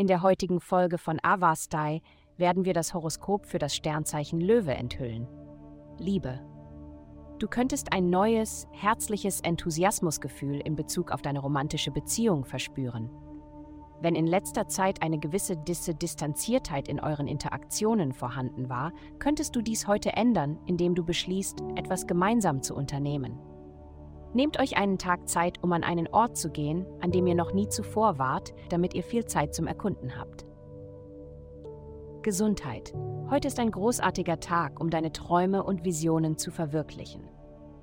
In der heutigen Folge von Avastai werden wir das Horoskop für das Sternzeichen Löwe enthüllen. Liebe. Du könntest ein neues, herzliches Enthusiasmusgefühl in Bezug auf deine romantische Beziehung verspüren. Wenn in letzter Zeit eine gewisse Disse Distanziertheit in euren Interaktionen vorhanden war, könntest du dies heute ändern, indem du beschließt, etwas gemeinsam zu unternehmen. Nehmt euch einen Tag Zeit, um an einen Ort zu gehen, an dem ihr noch nie zuvor wart, damit ihr viel Zeit zum Erkunden habt. Gesundheit. Heute ist ein großartiger Tag, um deine Träume und Visionen zu verwirklichen.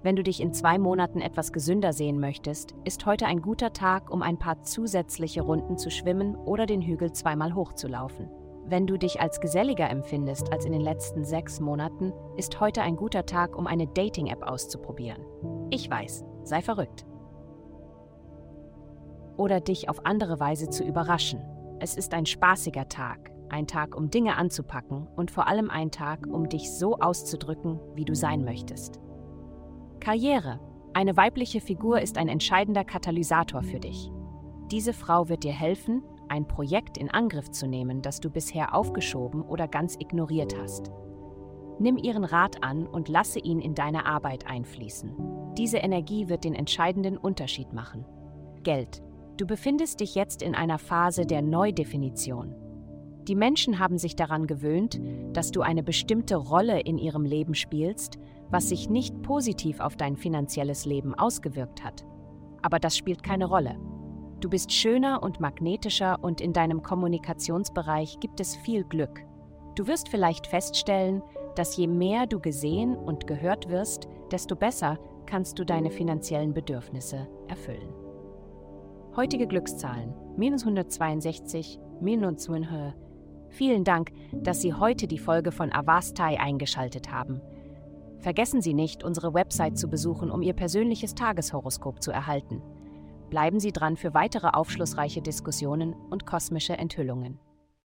Wenn du dich in zwei Monaten etwas gesünder sehen möchtest, ist heute ein guter Tag, um ein paar zusätzliche Runden zu schwimmen oder den Hügel zweimal hochzulaufen. Wenn du dich als geselliger empfindest als in den letzten sechs Monaten, ist heute ein guter Tag, um eine Dating-App auszuprobieren. Ich weiß, sei verrückt. Oder dich auf andere Weise zu überraschen. Es ist ein spaßiger Tag, ein Tag, um Dinge anzupacken und vor allem ein Tag, um dich so auszudrücken, wie du sein möchtest. Karriere. Eine weibliche Figur ist ein entscheidender Katalysator für dich. Diese Frau wird dir helfen, ein Projekt in Angriff zu nehmen, das du bisher aufgeschoben oder ganz ignoriert hast. Nimm ihren Rat an und lasse ihn in deine Arbeit einfließen. Diese Energie wird den entscheidenden Unterschied machen. Geld. Du befindest dich jetzt in einer Phase der Neudefinition. Die Menschen haben sich daran gewöhnt, dass du eine bestimmte Rolle in ihrem Leben spielst, was sich nicht positiv auf dein finanzielles Leben ausgewirkt hat. Aber das spielt keine Rolle. Du bist schöner und magnetischer und in deinem Kommunikationsbereich gibt es viel Glück. Du wirst vielleicht feststellen, dass je mehr du gesehen und gehört wirst, desto besser kannst du deine finanziellen Bedürfnisse erfüllen. Heutige Glückszahlen minus 162, minus 200. Vielen Dank, dass Sie heute die Folge von Avastai eingeschaltet haben. Vergessen Sie nicht, unsere Website zu besuchen, um Ihr persönliches Tageshoroskop zu erhalten. Bleiben Sie dran für weitere aufschlussreiche Diskussionen und kosmische Enthüllungen.